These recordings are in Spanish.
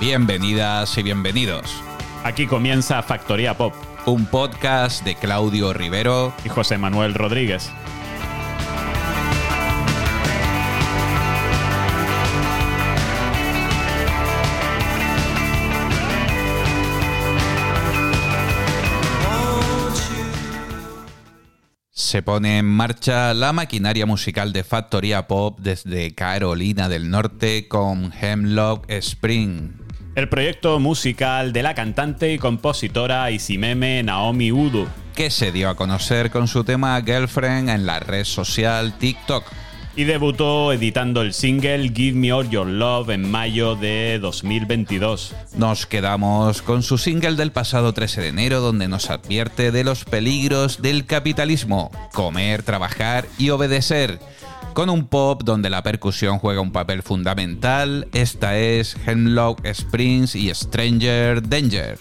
Bienvenidas y bienvenidos. Aquí comienza Factoría Pop Un podcast de Claudio Rivero. y José Manuel Rodríguez. Se pone en marcha la maquinaria musical de Factoría Pop desde Carolina del Norte con Hemlock Spring. El proyecto musical de la cantante y compositora Isimeme Naomi Udo. que se dio a conocer con su tema Girlfriend en la red social TikTok. Y debutó editando el single Give Me All Your Love en mayo de 2022. Nos quedamos con su single del pasado 13 de enero donde nos advierte de los peligros del capitalismo, comer, trabajar y obedecer. Con un pop donde la percusión juega un papel fundamental, esta es Hemlock Springs y Stranger Danger.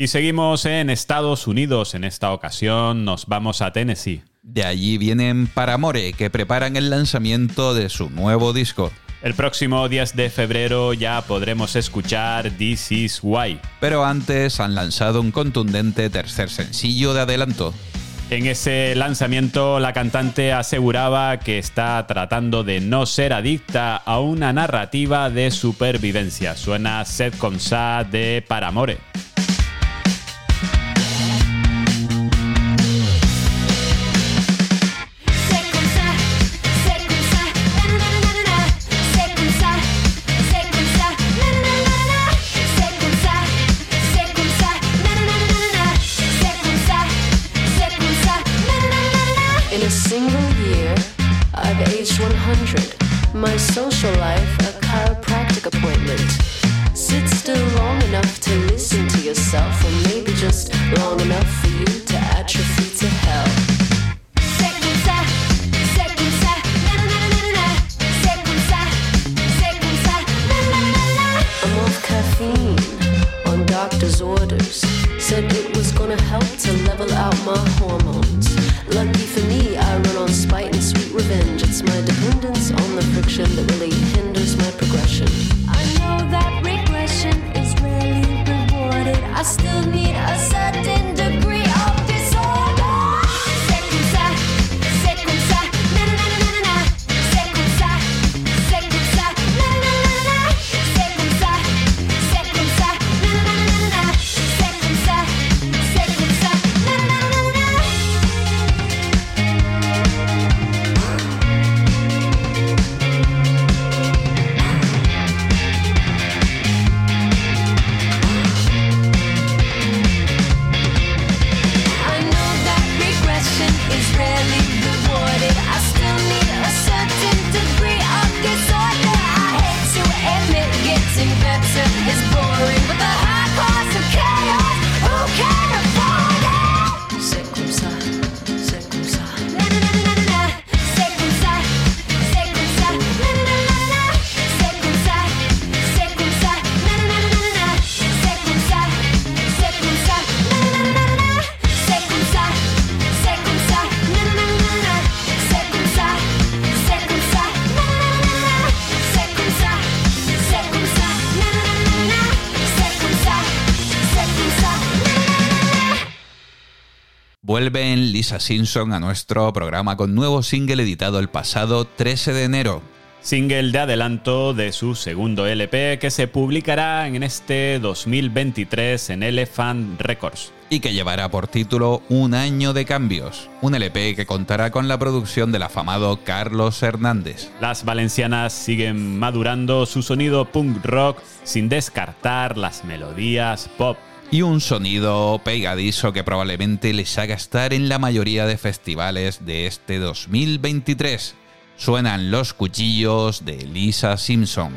Y seguimos en Estados Unidos. En esta ocasión nos vamos a Tennessee. De allí vienen Paramore, que preparan el lanzamiento de su nuevo disco. El próximo 10 de febrero ya podremos escuchar This Is Why. Pero antes han lanzado un contundente tercer sencillo de adelanto. En ese lanzamiento la cantante aseguraba que está tratando de no ser adicta a una narrativa de supervivencia. Suena Sed con Sa de Paramore. disappointment. Sit still long enough to listen to yourself, or maybe just long Vuelven Lisa Simpson a nuestro programa con nuevo single editado el pasado 13 de enero. Single de adelanto de su segundo LP que se publicará en este 2023 en Elephant Records. Y que llevará por título Un año de cambios, un LP que contará con la producción del afamado Carlos Hernández. Las valencianas siguen madurando su sonido punk rock sin descartar las melodías pop y un sonido pegadizo que probablemente les haga estar en la mayoría de festivales de este 2023. Suenan los cuchillos de Lisa Simpson.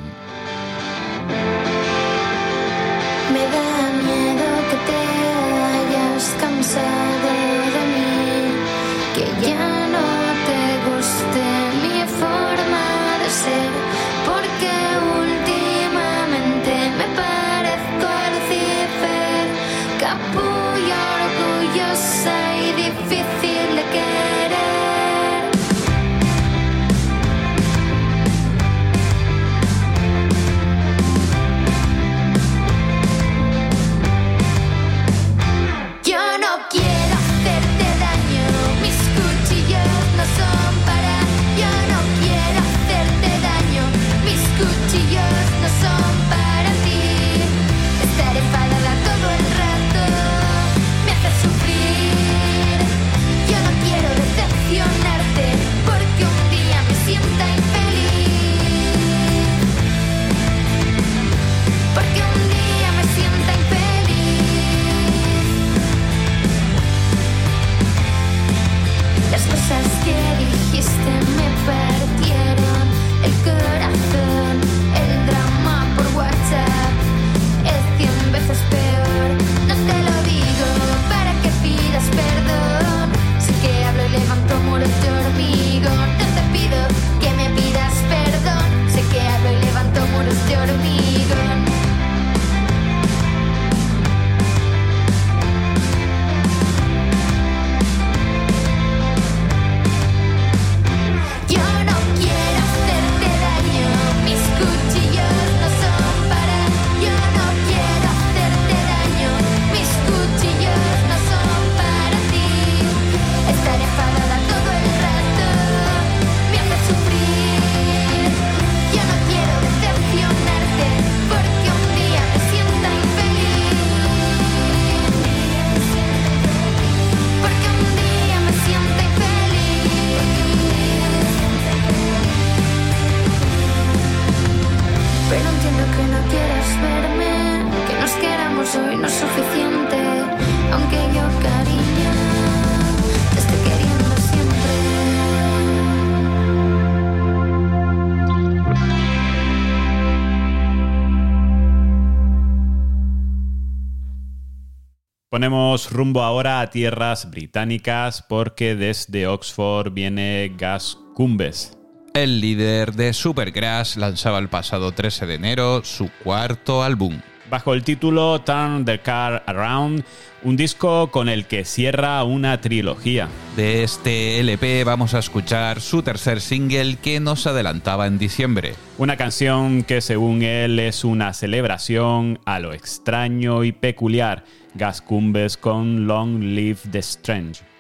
Ponemos rumbo ahora a tierras británicas porque desde Oxford viene Gas Cumbes. El líder de Supergrass lanzaba el pasado 13 de enero su cuarto álbum. Bajo el título Turn the Car Around, un disco con el que cierra una trilogía. De este LP vamos a escuchar su tercer single que nos adelantaba en diciembre. Una canción que según él es una celebración a lo extraño y peculiar Gascumbes con Long Live the Strange.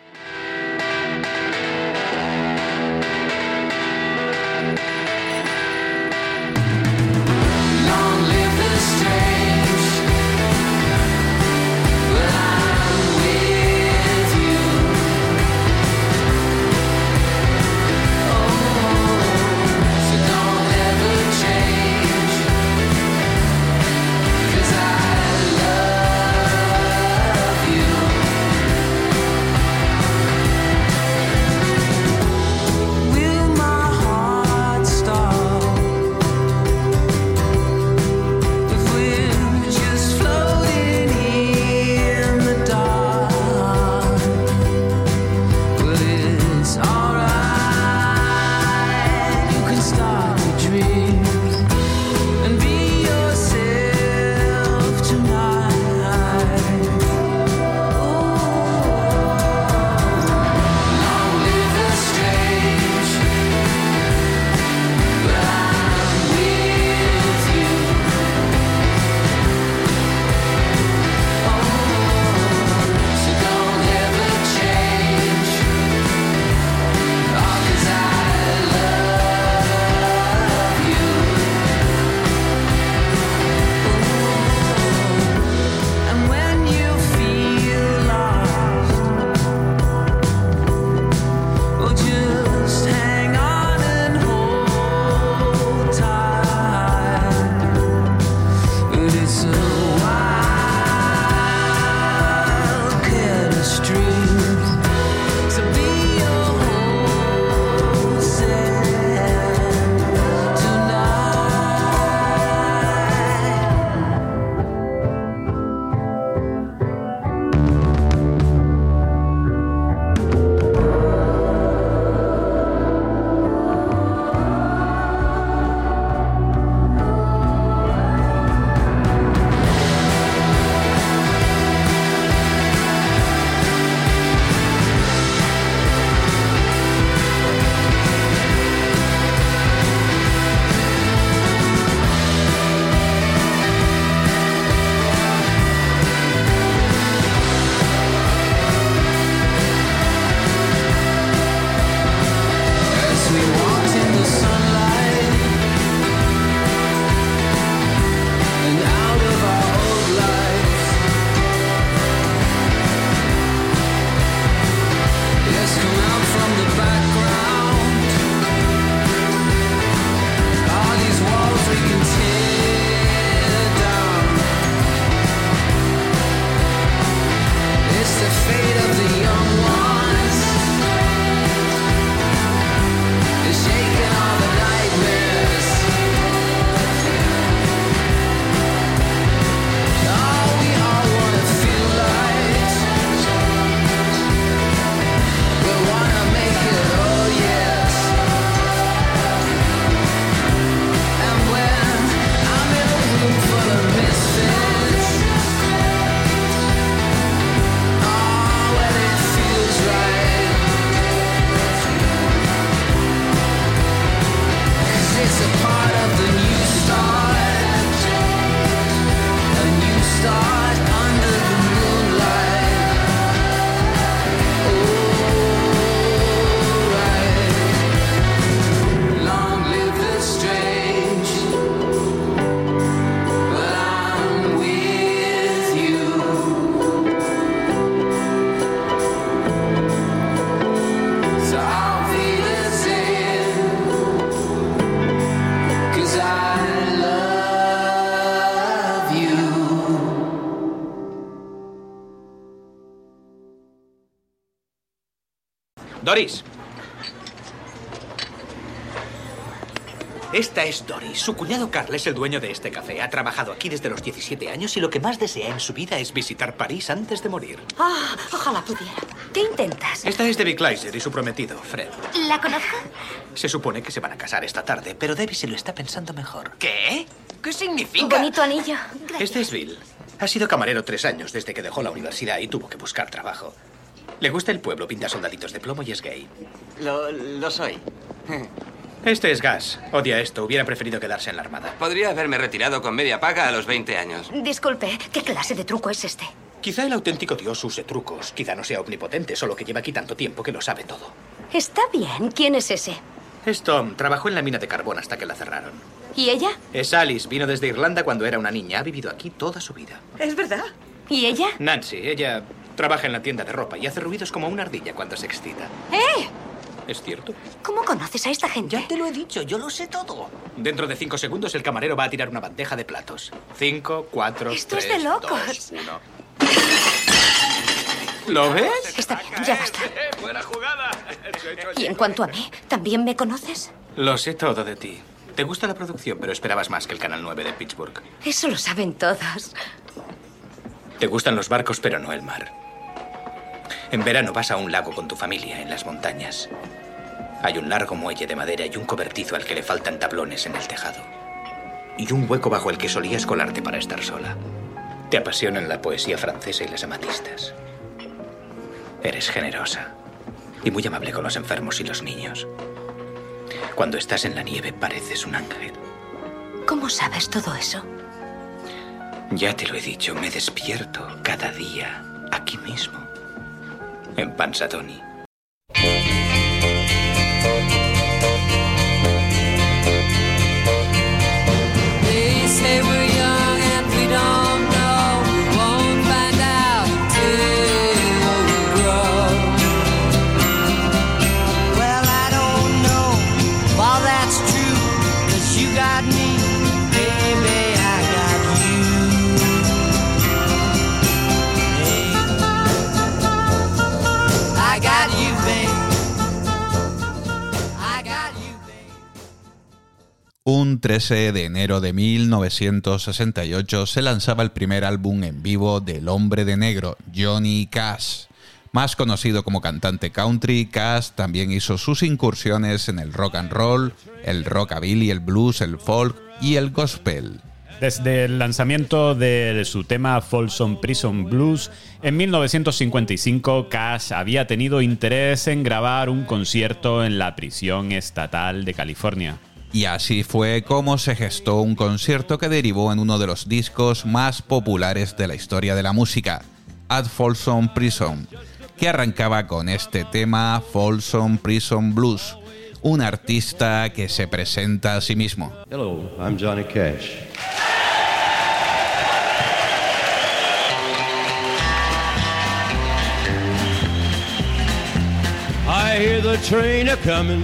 Esta es Doris. Su cuñado Carl es el dueño de este café. Ha trabajado aquí desde los 17 años y lo que más desea en su vida es visitar París antes de morir. Ah, ojalá pudiera. ¿Qué intentas? Esta es Debbie Kleiser y su prometido, Fred. ¿La conozco? Se supone que se van a casar esta tarde, pero Debbie se lo está pensando mejor. ¿Qué? ¿Qué Un significa? bonito anillo. Este es Bill. Ha sido camarero tres años desde que dejó la universidad y tuvo que buscar trabajo. Le gusta el pueblo, pinta soldaditos de plomo y es gay. Lo, lo soy. Este es Gas. Odia esto. Hubiera preferido quedarse en la armada. Podría haberme retirado con media paga a los 20 años. Disculpe, ¿qué clase de truco es este? Quizá el auténtico dios use trucos. Quizá no sea omnipotente, solo que lleva aquí tanto tiempo que lo sabe todo. Está bien. ¿Quién es ese? Es Tom. Trabajó en la mina de carbón hasta que la cerraron. ¿Y ella? Es Alice. Vino desde Irlanda cuando era una niña. Ha vivido aquí toda su vida. Es verdad. ¿Y ella? Nancy. Ella trabaja en la tienda de ropa y hace ruidos como una ardilla cuando se excita. ¡Eh! ¿Es cierto? ¿Cómo conoces a esta gente? Ya te lo he dicho. Yo lo sé todo. Dentro de cinco segundos el camarero va a tirar una bandeja de platos. Cinco, cuatro, Esto es tres, de locos. dos, uno. ¿Lo ves? Está bien, ya basta. Buena jugada. Y en cuanto a mí, ¿también me conoces? Lo sé todo de ti. Te gusta la producción, pero esperabas más que el Canal 9 de Pittsburgh. Eso lo saben todos. Te gustan los barcos, pero no el mar. En verano vas a un lago con tu familia, en las montañas. Hay un largo muelle de madera y un cobertizo al que le faltan tablones en el tejado. Y un hueco bajo el que solías colarte para estar sola. Te apasionan la poesía francesa y las amatistas. Eres generosa y muy amable con los enfermos y los niños. Cuando estás en la nieve pareces un ángel. ¿Cómo sabes todo eso? Ya te lo he dicho, me despierto cada día aquí mismo, en Pansatoni. 13 de enero de 1968 se lanzaba el primer álbum en vivo del hombre de negro, Johnny Cash. Más conocido como cantante country, Cash también hizo sus incursiones en el rock and roll, el rockabilly, el blues, el folk y el gospel. Desde el lanzamiento de su tema Folsom Prison Blues en 1955, Cash había tenido interés en grabar un concierto en la prisión estatal de California. Y así fue como se gestó un concierto que derivó en uno de los discos más populares de la historia de la música, At Folsom Prison, que arrancaba con este tema Folsom Prison Blues, un artista que se presenta a sí mismo. Hello, I'm Johnny Cash. I hear the train a coming,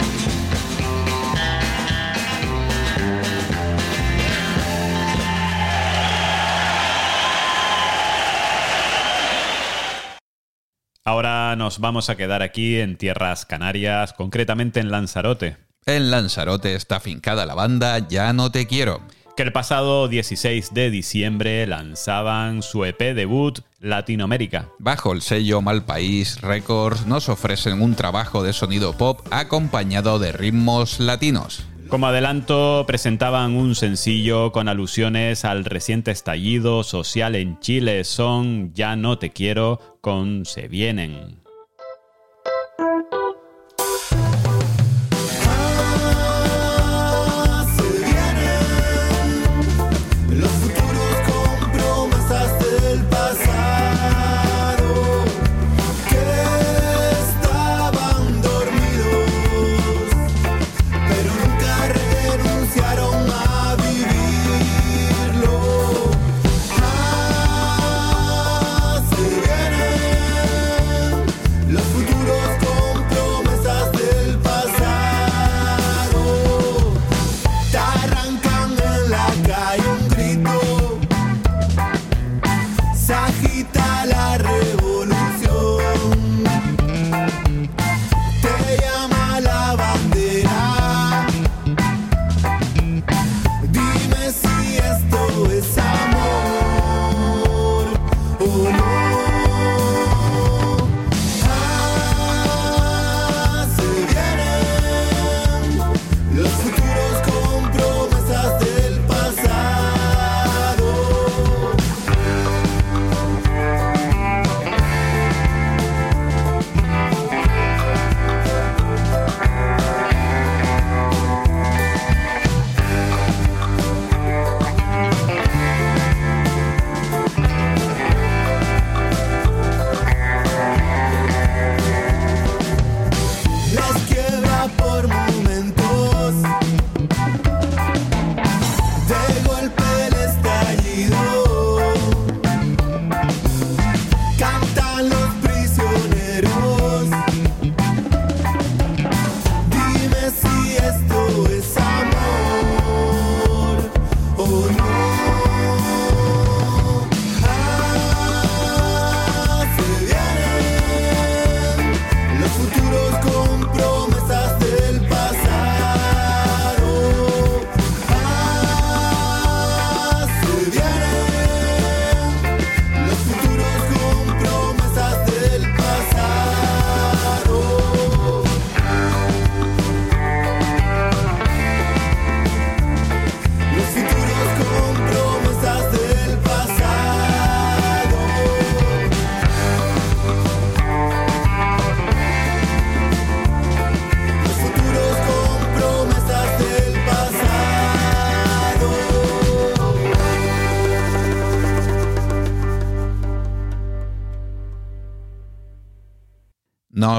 Ahora nos vamos a quedar aquí en tierras canarias, concretamente en Lanzarote. En Lanzarote está fincada la banda Ya no te quiero. Que el pasado 16 de diciembre lanzaban su EP debut Latinoamérica. Bajo el sello Malpaís Records nos ofrecen un trabajo de sonido pop acompañado de ritmos latinos. Como adelanto, presentaban un sencillo con alusiones al reciente estallido social en Chile. Son Ya no te quiero con Se vienen.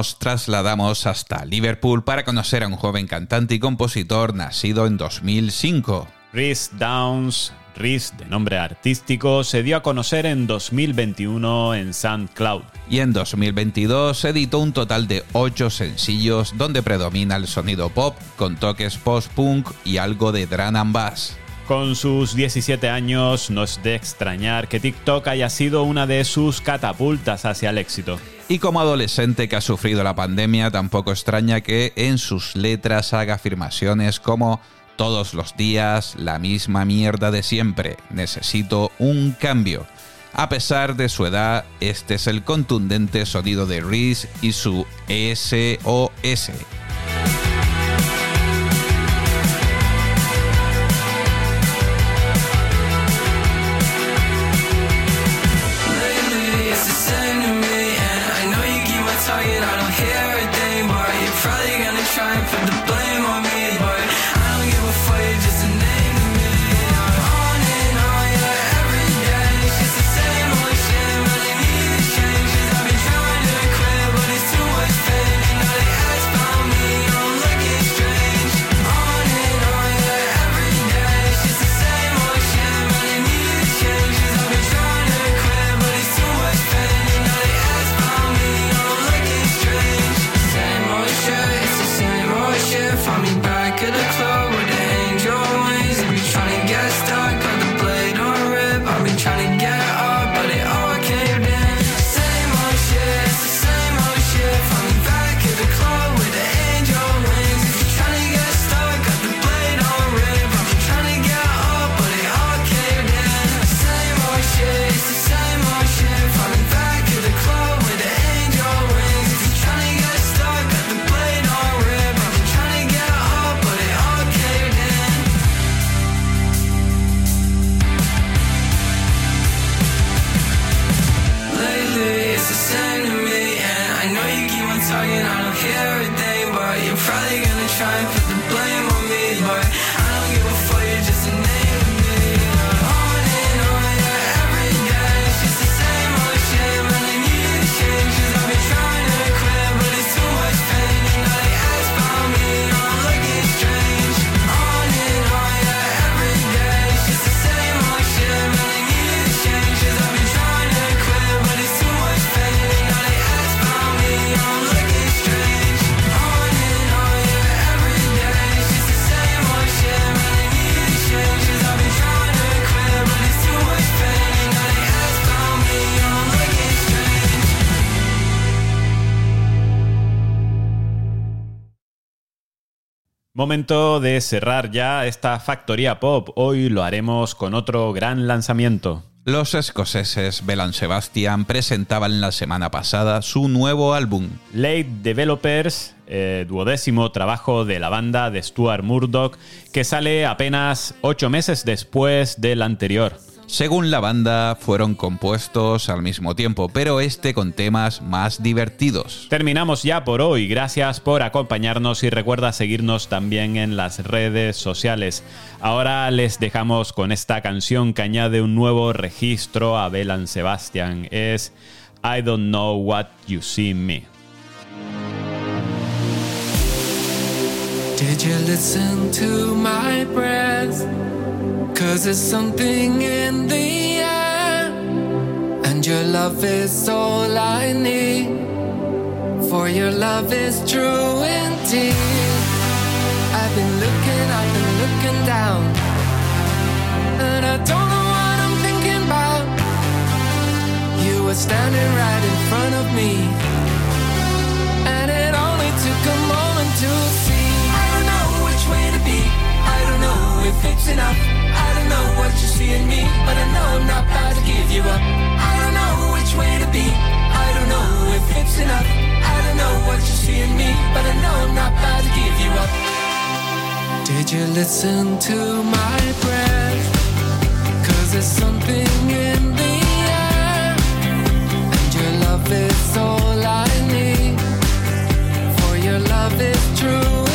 Nos trasladamos hasta Liverpool para conocer a un joven cantante y compositor nacido en 2005. Rhys Downs, Rhys de nombre artístico, se dio a conocer en 2021 en SoundCloud. Y en 2022 editó un total de 8 sencillos donde predomina el sonido pop con toques post-punk y algo de drum and bass. Con sus 17 años, no es de extrañar que TikTok haya sido una de sus catapultas hacia el éxito. Y como adolescente que ha sufrido la pandemia, tampoco extraña que en sus letras haga afirmaciones como todos los días la misma mierda de siempre, necesito un cambio. A pesar de su edad, este es el contundente sonido de Reese y su SOS. everything, but you're probably gonna try Momento de cerrar ya esta factoría pop. Hoy lo haremos con otro gran lanzamiento. Los escoceses Belan Sebastian presentaban la semana pasada su nuevo álbum. Late Developers, eh, duodécimo trabajo de la banda de Stuart Murdoch, que sale apenas ocho meses después del anterior. Según la banda, fueron compuestos al mismo tiempo, pero este con temas más divertidos. Terminamos ya por hoy. Gracias por acompañarnos y recuerda seguirnos también en las redes sociales. Ahora les dejamos con esta canción que añade un nuevo registro a Belan Sebastian. Es I Don't Know What You See Me. Did you listen to my breath? Cause there's something in the air, and your love is all I need. For your love is true indeed. I've been looking up and looking down, and I don't know what I'm thinking about. You were standing right in front of me, and it only took a moment to see. I don't know which way to be, I don't know if it's enough seeing me, but I know I'm not about to give you up. I don't know which way to be. I don't know if it's enough. I don't know what you see in me, but I know I'm not about to give you up. Did you listen to my breath? Cause there's something in the air. And your love is all I need. For your love is true.